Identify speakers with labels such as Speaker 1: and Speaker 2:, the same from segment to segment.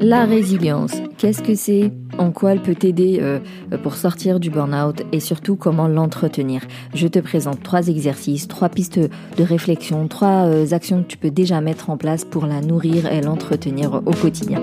Speaker 1: La résilience, qu'est-ce que c'est? En quoi elle peut t'aider euh, pour sortir du burn-out et surtout comment l'entretenir? Je te présente trois exercices, trois pistes de réflexion, trois euh, actions que tu peux déjà mettre en place pour la nourrir et l'entretenir au quotidien.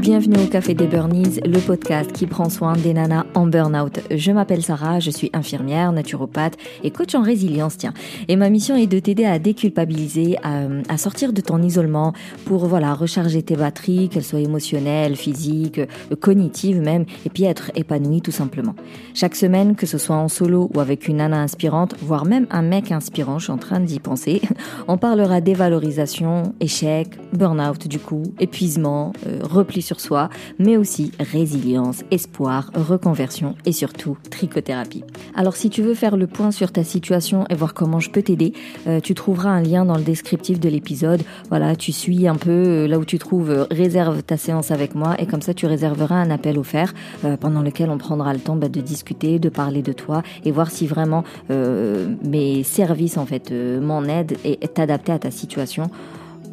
Speaker 1: Bienvenue au Café des Burnies, le podcast qui prend soin des nanas en burn-out. Je m'appelle Sarah, je suis infirmière, naturopathe et coach en résilience, tiens. Et ma mission est de t'aider à déculpabiliser, à, sortir de ton isolement pour, voilà, recharger tes batteries, qu'elles soient émotionnelles, physiques, cognitives même, et puis être épanouie tout simplement. Chaque semaine, que ce soit en solo ou avec une nana inspirante, voire même un mec inspirant, je suis en train d'y penser, on parlera dévalorisation, échec, burn-out du coup, épuisement, euh, repli soi, mais aussi résilience, espoir, reconversion et surtout trichothérapie. Alors si tu veux faire le point sur ta situation et voir comment je peux t'aider, euh, tu trouveras un lien dans le descriptif de l'épisode. Voilà, tu suis un peu euh, là où tu trouves euh, réserve ta séance avec moi et comme ça tu réserveras un appel offert pendant lequel on prendra le temps bah, de discuter, de parler de toi et voir si vraiment mes services en fait m'en aident et t'adapter à ta situation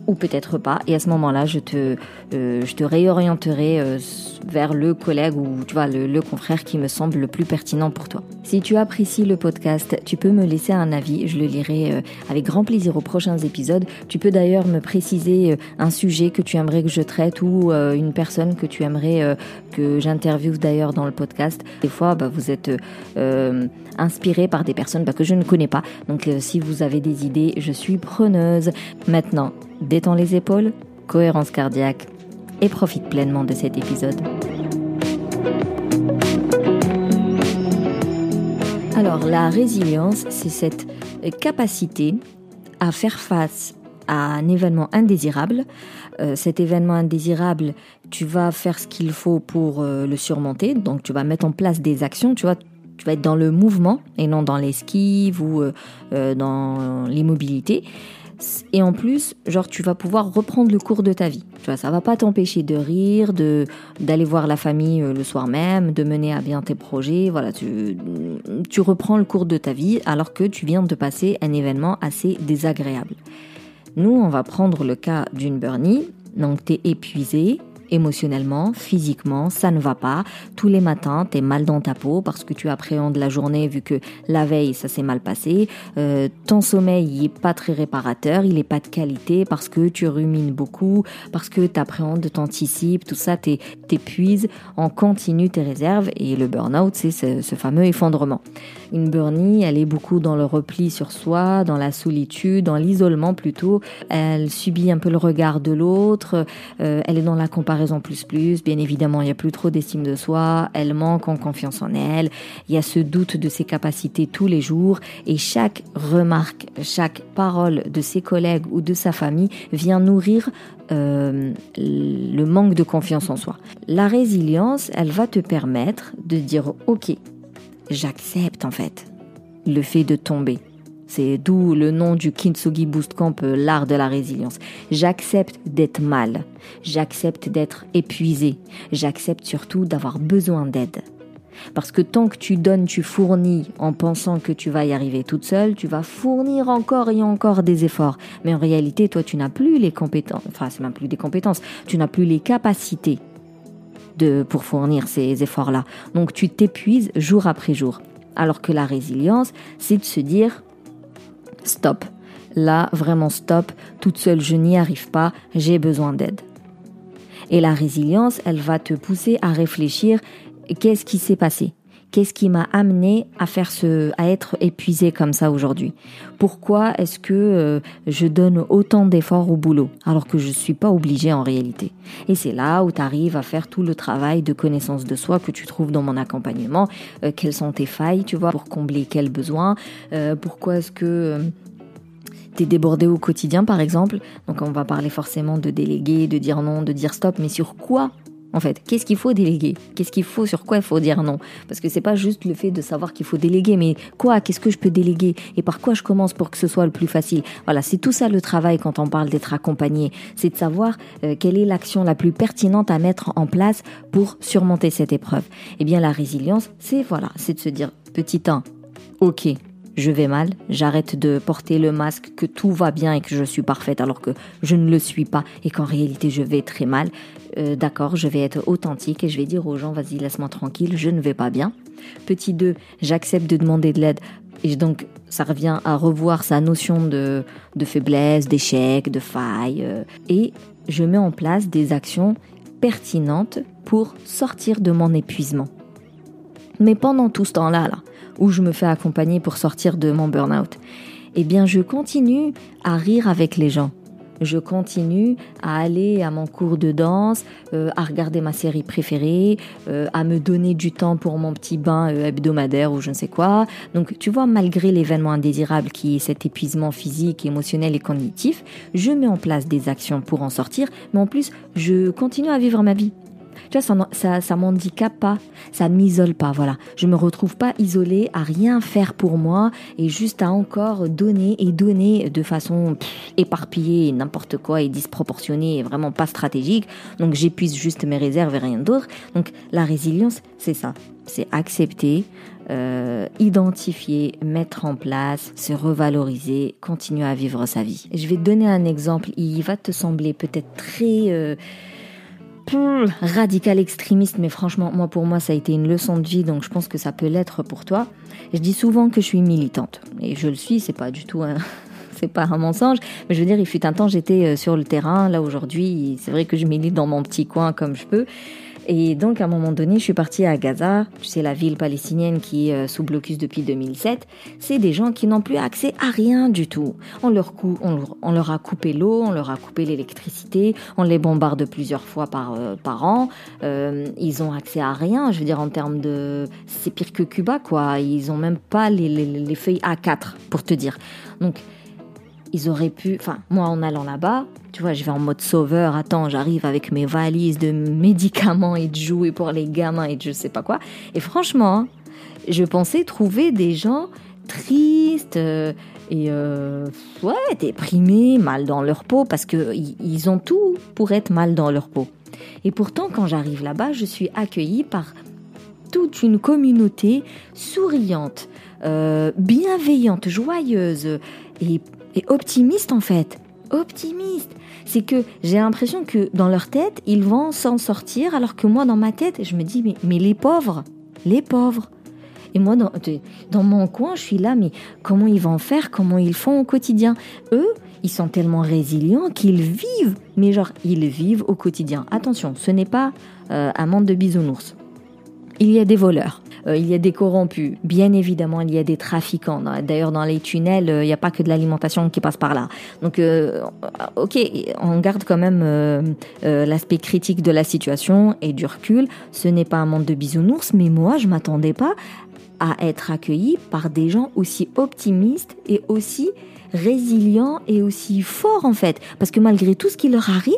Speaker 1: ou peut-être pas. Et à ce moment-là, je te, euh, je te réorienterai euh, vers le collègue ou tu vois le, le, confrère qui me semble le plus pertinent pour toi. Si tu apprécies le podcast, tu peux me laisser un avis. Je le lirai euh, avec grand plaisir aux prochains épisodes. Tu peux d'ailleurs me préciser un sujet que tu aimerais que je traite ou une personne que tu aimerais que j'interviewe d'ailleurs dans le podcast. Des fois, bah, vous êtes inspiré par des personnes bah, que je ne connais pas. Donc, si vous avez des idées, je suis preneuse. Maintenant, détends les épaules, cohérence cardiaque et profite pleinement de cet épisode. Alors la résilience, c'est cette capacité à faire face à un événement indésirable. Euh, cet événement indésirable, tu vas faire ce qu'il faut pour euh, le surmonter. Donc tu vas mettre en place des actions, tu vois, tu vas être dans le mouvement et non dans l'esquive ou euh, dans l'immobilité. Et en plus, genre, tu vas pouvoir reprendre le cours de ta vie. Tu vois, ça va pas t'empêcher de rire, de d'aller voir la famille euh, le soir même, de mener à bien tes projets. Voilà, tu, tu reprends le cours de ta vie alors que tu viens de passer un événement assez désagréable. Nous, on va prendre le cas d'une Bernie. Donc, tu es épuisé, émotionnellement, physiquement, ça ne va pas. Tous les matins, tu es mal dans ta peau parce que tu appréhendes la journée vu que la veille, ça s'est mal passé. Euh, ton sommeil, il est pas très réparateur, il est pas de qualité parce que tu rumines beaucoup, parce que tu appréhendes, t'anticipes, tout ça, t'épuises en continu tes réserves et le burn-out, c'est ce, ce, fameux effondrement. Une burnie, elle est beaucoup dans le repli sur soi, dans la solitude, dans l'isolement plutôt. Elle subit un peu le regard de l'autre, euh, elle est dans la comparaison raison plus plus. Bien évidemment, il n'y a plus trop d'estime de soi. Elle manque en confiance en elle. Il y a ce doute de ses capacités tous les jours. Et chaque remarque, chaque parole de ses collègues ou de sa famille vient nourrir euh, le manque de confiance en soi. La résilience, elle va te permettre de dire, OK, j'accepte en fait le fait de tomber. C'est d'où le nom du Kintsugi Boost Camp, euh, l'art de la résilience. J'accepte d'être mal. J'accepte d'être épuisé. J'accepte surtout d'avoir besoin d'aide. Parce que tant que tu donnes, tu fournis en pensant que tu vas y arriver toute seule, tu vas fournir encore et encore des efforts. Mais en réalité, toi, tu n'as plus les compétences, enfin, c'est même plus des compétences, tu n'as plus les capacités de, pour fournir ces efforts-là. Donc, tu t'épuises jour après jour. Alors que la résilience, c'est de se dire, stop. Là, vraiment stop. Toute seule, je n'y arrive pas. J'ai besoin d'aide. Et la résilience, elle va te pousser à réfléchir qu'est-ce qui s'est passé? Qu'est-ce qui m'a amené à faire ce, à être épuisé comme ça aujourd'hui? Pourquoi est-ce que euh, je donne autant d'efforts au boulot alors que je suis pas obligée en réalité? Et c'est là où tu arrives à faire tout le travail de connaissance de soi que tu trouves dans mon accompagnement. Euh, quelles sont tes failles, tu vois, pour combler quels besoins? Euh, Pourquoi est-ce que tu es débordé au quotidien par exemple? Donc on va parler forcément de déléguer, de dire non, de dire stop, mais sur quoi en fait. Qu'est-ce qu'il faut déléguer? Qu'est-ce qu'il faut Sur quoi il faut dire non? Parce que c'est pas juste le fait de savoir qu'il faut déléguer, mais quoi? Qu'est-ce que je peux déléguer? Et par quoi je commence pour que ce soit le plus facile? Voilà, c'est tout ça le travail quand on parle d'être accompagné. C'est de savoir euh, quelle est l'action la plus pertinente à mettre en place pour surmonter cette épreuve. Eh bien, la résilience, c'est voilà, c'est de se dire petit 1, ok, je vais mal, j'arrête de porter le masque, que tout va bien et que je suis parfaite alors que je ne le suis pas et qu'en réalité je vais très mal. Euh, d'accord, je vais être authentique et je vais dire aux gens, vas-y, laisse-moi tranquille, je ne vais pas bien. Petit 2, j'accepte de demander de l'aide. Et donc, ça revient à revoir sa notion de, faiblesse, d'échec, de faille. Euh, et je mets en place des actions pertinentes pour sortir de mon épuisement. Mais pendant tout ce temps-là, là, où je me fais accompagner pour sortir de mon burn-out, eh bien, je continue à rire avec les gens je continue à aller à mon cours de danse, euh, à regarder ma série préférée, euh, à me donner du temps pour mon petit bain euh, hebdomadaire ou je ne sais quoi. Donc tu vois, malgré l'événement indésirable qui est cet épuisement physique, émotionnel et cognitif, je mets en place des actions pour en sortir, mais en plus, je continue à vivre ma vie. Tu vois, ça, ça, ça m'handicape pas, ça m'isole pas, voilà. Je me retrouve pas isolée à rien faire pour moi et juste à encore donner et donner de façon éparpillée, n'importe quoi et disproportionnée et vraiment pas stratégique. Donc j'épuise juste mes réserves et rien d'autre. Donc la résilience, c'est ça. C'est accepter, euh, identifier, mettre en place, se revaloriser, continuer à vivre sa vie. Je vais te donner un exemple. Il va te sembler peut-être très... Euh, radical extrémiste, mais franchement, moi pour moi ça a été une leçon de vie, donc je pense que ça peut l'être pour toi. Je dis souvent que je suis militante, et je le suis, c'est pas du tout un, c'est pas un mensonge, mais je veux dire, il fut un temps j'étais euh, sur le terrain, là aujourd'hui, c'est vrai que je milite dans mon petit coin comme je peux, et donc, à un moment donné, je suis partie à Gaza. C'est la ville palestinienne qui est euh, sous blocus depuis 2007. C'est des gens qui n'ont plus accès à rien du tout. On leur, a coupé l'eau, on leur a coupé l'électricité, on les bombarde plusieurs fois par, euh, par an. Euh, ils ont accès à rien. Je veux dire, en termes de... C'est pire que Cuba, quoi. Ils ont même pas les, les feuilles A4, pour te dire. Donc, ils auraient pu, enfin, moi en allant là-bas, tu vois, je vais en mode sauveur, attends, j'arrive avec mes valises de médicaments et de jouets pour les gamins et de je sais pas quoi. Et franchement, je pensais trouver des gens tristes euh, et euh, ouais, déprimés, mal dans leur peau, parce que ils ont tout pour être mal dans leur peau. Et pourtant, quand j'arrive là-bas, je suis accueillie par toute une communauté souriante, euh, bienveillante, joyeuse et optimiste en fait. Optimiste. C'est que j'ai l'impression que dans leur tête, ils vont s'en sortir, alors que moi, dans ma tête, je me dis, mais, les pauvres, les pauvres. Et moi, dans, dans mon coin, je suis là, mais comment ils vont faire, comment ils font au quotidien? Eux, ils sont tellement résilients qu'ils vivent, mais genre, ils vivent au quotidien. Attention, ce n'est pas euh, un monde de bisounours. Il y a des voleurs, euh, il y a des corrompus, bien évidemment, il y a des trafiquants. D'ailleurs, dans les tunnels, euh, il n'y a pas que de l'alimentation qui passe par là. Donc, euh, ok, on garde quand même l'aspect critique de la situation et du recul. Ce n'est pas un monde de bisounours, mais moi, je m'attendais pas à être accueilli par des gens aussi optimistes et aussi résilients et aussi forts en fait. Parce que malgré tout ce qui leur arrive,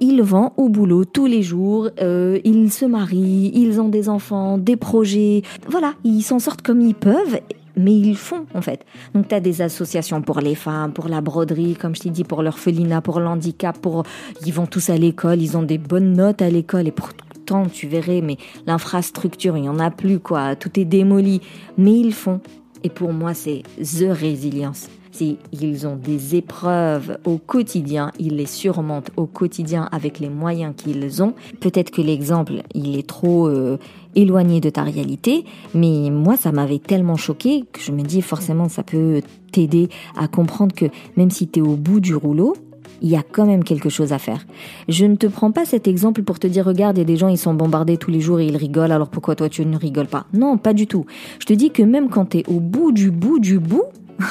Speaker 1: ils vont au boulot tous les jours, euh, ils se marient, ils ont des enfants, des projets. Voilà, ils s'en sortent comme ils peuvent mais ils font en fait. Donc tu as des associations pour les femmes, pour la broderie, comme je t'ai dit, pour l'orphelinat, pour l'handicap, pour ils vont tous à l'école, ils ont des bonnes notes à l'école et pourtant tu verrais mais l'infrastructure, il y en a plus quoi, tout est démoli, mais ils font. Et pour moi, c'est the résilience ils ont des épreuves au quotidien, ils les surmontent au quotidien avec les moyens qu'ils ont. Peut-être que l'exemple, il est trop euh, éloigné de ta réalité, mais moi, ça m'avait tellement choqué que je me dis forcément, ça peut t'aider à comprendre que même si tu es au bout du rouleau, il y a quand même quelque chose à faire. Je ne te prends pas cet exemple pour te dire regarde, il y a des gens ils sont bombardés tous les jours et ils rigolent alors pourquoi toi tu ne rigoles pas? Non, pas du tout. Je te dis que même quand tu es au bout du bout du bout,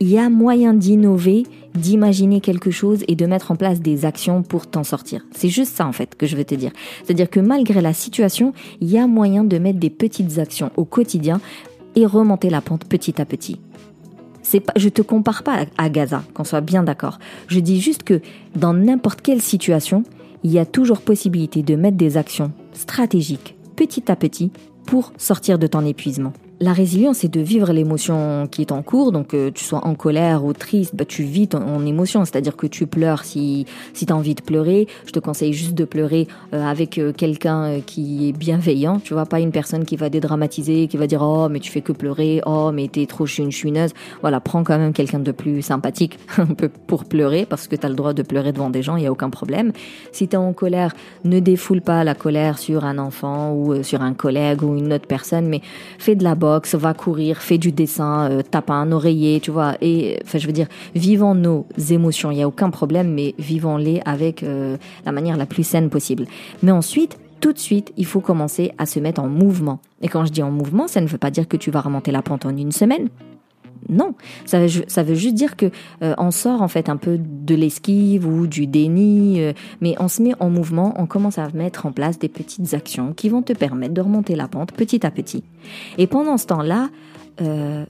Speaker 1: il y a moyen d'innover, d'imaginer quelque chose et de mettre en place des actions pour t'en sortir. C'est juste ça en fait que je veux te dire. C'est-à-dire que malgré la situation, il y a moyen de mettre des petites actions au quotidien et remonter la pente petit à petit. C'est pas, je te compare pas à Gaza, qu'on soit bien d'accord. Je dis juste que dans n'importe quelle situation, il y a toujours possibilité de mettre des actions stratégiques petit à petit pour sortir de ton épuisement. La résilience, c'est de vivre l'émotion qui est en cours. Donc, que tu sois en colère ou triste, bah, tu vis ton émotion. C'est-à-dire que tu pleures si, si tu as envie de pleurer. Je te conseille juste de pleurer euh, avec euh, quelqu'un euh, qui est bienveillant. Tu vois, pas une personne qui va dédramatiser, qui va dire Oh, mais tu fais que pleurer. Oh, mais t'es trop chune chouineuse. Voilà, prends quand même quelqu'un de plus sympathique pour pleurer parce que tu as le droit de pleurer devant des gens, il n'y a aucun problème. Si tu en colère, ne défoule pas la colère sur un enfant ou sur un collègue ou une autre personne, mais fais de la va courir, fais du dessin, euh, tape un oreiller, tu vois. Et enfin, je veux dire, vivons nos émotions, il y a aucun problème, mais vivons-les avec euh, la manière la plus saine possible. Mais ensuite, tout de suite, il faut commencer à se mettre en mouvement. Et quand je dis en mouvement, ça ne veut pas dire que tu vas remonter la pente en une semaine. Non, ça veut, juste dire que euh, on sort en fait un peu de l'esquive ou du déni, euh, mais on se met en mouvement, on commence à mettre en place des petites actions qui vont te permettre de remonter la pente petit à petit. Et pendant ce temps-là, euh,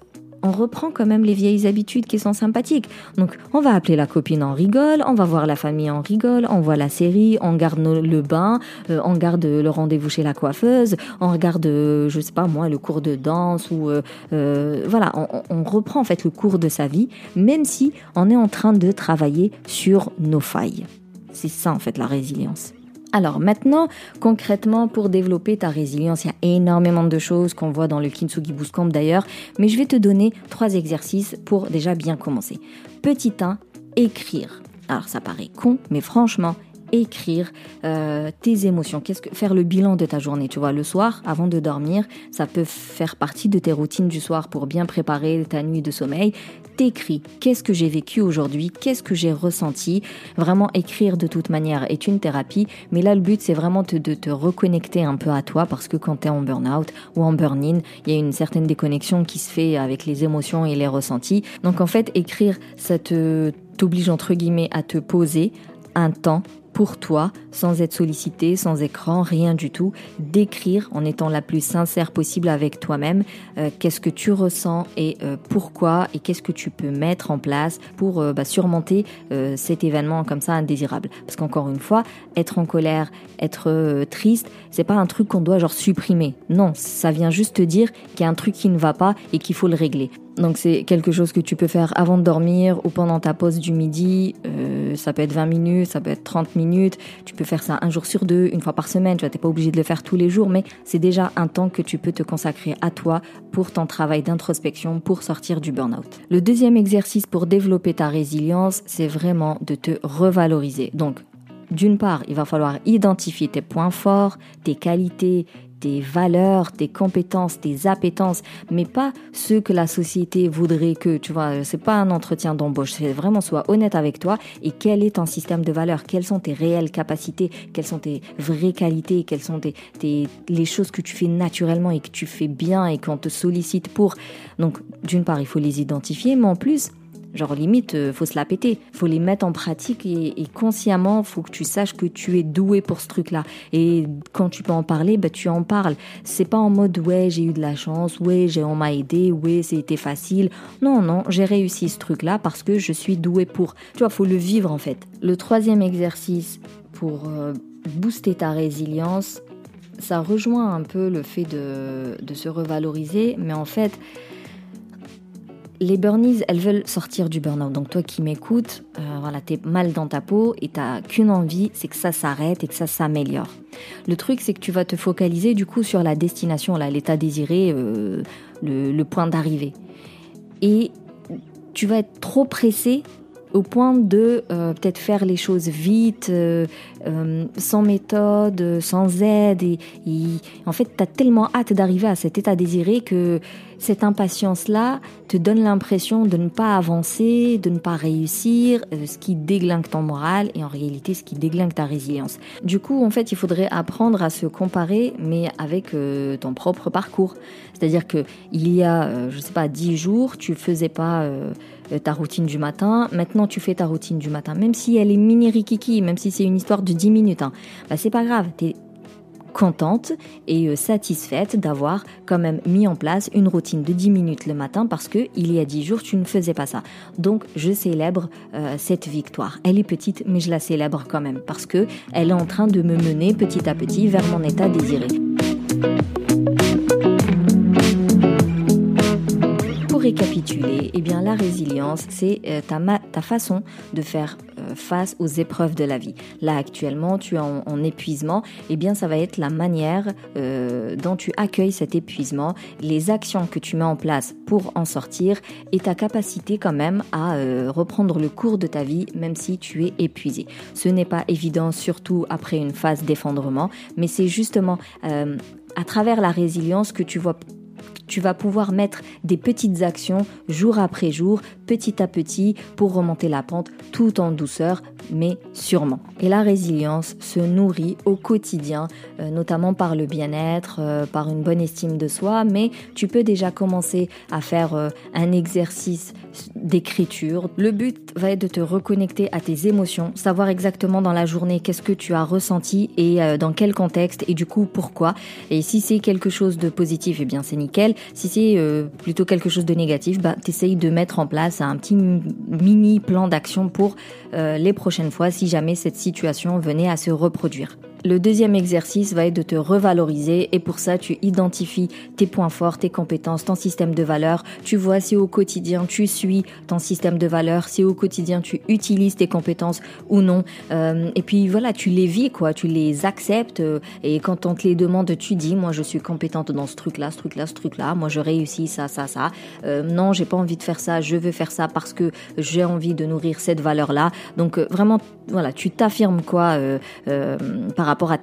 Speaker 1: on reprend quand même les vieilles habitudes qui sont sympathiques. Donc, on va appeler la copine, en rigole, on va voir la famille, en rigole, on voit la série, on garde le bain, euh, on garde le rendez-vous chez la coiffeuse, on regarde, euh, je sais pas moi, le cours de danse ou euh, voilà, on, on reprend en fait le cours de sa vie, même si on est en train de travailler sur nos failles. C'est ça en fait la résilience. Alors maintenant, concrètement, pour développer ta résilience, il y a énormément de choses qu'on voit dans le Kintsugi Boost Camp d'ailleurs, mais je vais te donner trois exercices pour déjà bien commencer. Petit 1, écrire. Alors ça paraît con, mais franchement, écrire euh, tes émotions, qu'est-ce que faire le bilan de ta journée, tu vois, le soir avant de dormir, ça peut faire partie de tes routines du soir pour bien préparer ta nuit de sommeil. T'écris, qu'est-ce que j'ai vécu aujourd'hui, qu'est-ce que j'ai ressenti? Vraiment écrire de toute manière est une thérapie, mais là le but c'est vraiment de te reconnecter un peu à toi parce que quand tu es en burn-out ou en burn-in, il y a une certaine déconnexion qui se fait avec les émotions et les ressentis. Donc en fait, écrire ça te t'oblige entre guillemets à te poser un temps pour toi, sans être sollicité, sans écran, rien du tout, d'écrire en étant la plus sincère possible avec toi-même, euh, qu'est-ce que tu ressens et euh, pourquoi et qu'est-ce que tu peux mettre en place pour euh, bah, surmonter cet événement comme ça indésirable. Parce qu'encore une fois, être en colère, être triste, c'est pas un truc qu'on doit genre supprimer. Non, ça vient juste te dire qu'il y a un truc qui ne va pas et qu'il faut le régler. Donc c'est quelque chose que tu peux faire avant de dormir ou pendant ta pause du midi. Euh, ça peut être 20 minutes, ça peut être 30 minutes. Tu peux faire ça un jour sur deux, une fois par semaine. Tu n'es pas obligé de le faire tous les jours, mais c'est déjà un temps que tu peux te consacrer à toi pour ton travail d'introspection pour sortir du burn-out. Le deuxième exercice pour développer ta résilience, c'est vraiment de te revaloriser. Donc d'une part, il va falloir identifier tes points forts, tes qualités, tes valeurs, tes compétences, tes appétences, mais pas ce que la société voudrait que, tu vois, c'est pas un entretien d'embauche, c'est vraiment sois honnête avec toi et quel est ton système de valeurs, quelles sont tes réelles capacités, quelles sont tes vraies qualités, quelles sont tes les choses que tu fais naturellement et que tu fais bien et qu'on te sollicite pour? Donc, d'une part, il faut les identifier, mais en plus, Genre limite, euh, faut se la péter. Faut les mettre en pratique et, et, consciemment, faut que tu saches que tu es doué pour ce truc-là. Et quand tu peux en parler, bah, tu en parles. C'est pas en mode ouais, j'ai eu de la chance, ouais, j'ai on m'a aidé, ouais, c'était facile. Non, non, j'ai réussi ce truc-là parce que je suis doué pour. Tu vois, faut le vivre en fait. Le troisième exercice pour euh, booster ta résilience, ça rejoint un peu le fait de, de se revaloriser, mais en fait, les burnies, elles veulent sortir du burn-out. Donc toi qui m'écoutes, euh, voilà, t'es mal dans ta peau et t'as qu'une envie, c'est que ça s'arrête et que ça s'améliore. Le truc, c'est que tu vas te focaliser du coup sur la destination, l'état désiré, euh, le, point d'arrivée. Et tu vas être trop pressé au point de euh, peut-être faire les choses vite, sans méthode, sans aide. Et, en fait, tu as tellement hâte d'arriver à cet état désiré que cette impatience-là te donne l'impression de ne pas avancer, de ne pas réussir, euh, ce qui déglingue ton moral et en réalité ce qui déglingue ta résilience. Du coup, en fait, il faudrait apprendre à se comparer, mais avec euh, ton propre parcours. C'est-à-dire que il y a, euh, je sais pas, dix jours, tu faisais pas ta routine du matin. Maintenant, tu fais ta routine du matin, même si elle est mini rikiki, même si c'est une histoire de 10 minutes. Hein. Bah, c'est pas grave. Contente et euh, satisfaite d'avoir quand même mis en place une routine de 10 minutes le matin parce que il y a 10 jours tu ne faisais pas ça. Donc je célèbre euh, cette victoire. Elle est petite mais je la célèbre quand même parce que elle est en train de me mener petit à petit vers mon état désiré. récapituler, eh bien la résilience, c'est euh, ta, façon de faire face aux épreuves de la vie. Là actuellement, tu es en, épuisement, eh bien ça va être la manière euh, dont tu accueilles cet épuisement, les actions que tu mets en place pour en sortir et ta capacité quand même à euh, reprendre le cours de ta vie même si tu es épuisé. Ce n'est pas évident surtout après une phase d'effondrement, mais c'est justement à travers la résilience que tu vas pouvoir mettre des petites actions jour après jour, petit à petit, pour remonter la pente tout en douceur, mais sûrement. Et la résilience se nourrit au quotidien, euh, notamment par le bien-être, euh, par une bonne estime de soi, mais tu peux déjà commencer à faire euh, un exercice d'écriture. Le but va être de te reconnecter à tes émotions, savoir exactement dans la journée qu'est-ce que tu as ressenti et dans quel contexte et du coup pourquoi. Et si c'est quelque chose de positif, eh bien c'est nickel. Si c'est plutôt quelque chose de négatif, bah de mettre en place un petit mini plan d'action pour les prochaines fois si jamais cette situation venait à se reproduire. Le deuxième exercice va être de te revaloriser et pour ça tu identifies tes points forts, tes compétences, ton système de valeurs. Tu vois si au quotidien tu suis ton système de valeurs, si au quotidien tu utilises tes compétences ou non. Euh, et puis voilà, tu les vis quoi, tu les acceptes euh, et quand on te les demande, tu dis moi je suis compétente dans ce truc là, ce truc là, ce truc là, moi je réussis ça, ça, ça. Euh, non, j'ai pas envie de faire ça, je veux faire ça parce que j'ai envie de nourrir cette valeur là. Donc vraiment voilà, tu t'affirmes quoi par rapport rapport à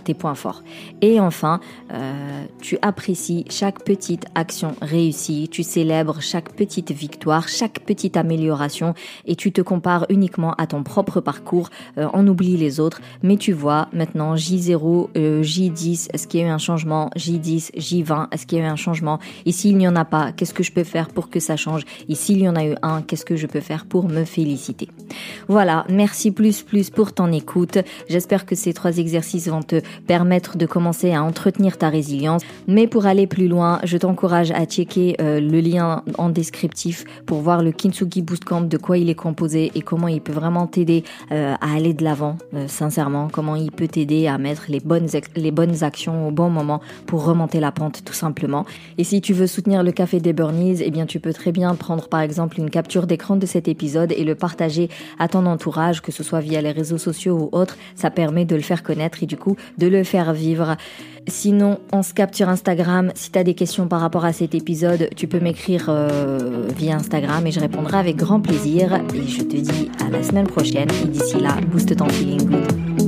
Speaker 1: tes, points forts. Et enfin, euh, tu apprécies chaque petite action réussie, tu célèbres chaque petite victoire, chaque petite amélioration et tu te compares uniquement à ton propre parcours, euh, on oublie les autres, mais tu vois maintenant J0, euh, J10, est-ce qu'il y a eu un changement, J10, J20, est-ce qu'il y a eu un changement? Et s'il n'y en a pas, qu'est-ce que je peux faire pour que ça change? Et s'il y en a eu un, qu'est-ce que je peux faire pour me féliciter? Voilà, merci plus plus pour ton écoute. J'espère que ces trois exercices vont te permettre de commencer à entretenir ta résilience. Mais pour aller plus loin, je t'encourage à checker euh, le lien en descriptif pour voir le Kintsugi Boost Camp, de quoi il est composé et comment il peut vraiment t'aider euh, à aller de l'avant, euh, sincèrement, comment il peut t'aider à mettre les bonnes, les bonnes actions au bon moment pour remonter la pente tout simplement. Et si tu veux soutenir le Café des Burnies, eh bien tu peux très bien prendre par exemple une capture d'écran de cet épisode et le partager à ton entourage, que ce soit via les réseaux sociaux ou autres. Ça permet de le faire et du coup de le faire vivre. Sinon, on se capte sur Instagram. Si tu as des questions par rapport à cet épisode, tu peux m'écrire euh, via Instagram et je répondrai avec grand plaisir. Et je te dis à la semaine prochaine. Et d'ici là, booste ton feeling good.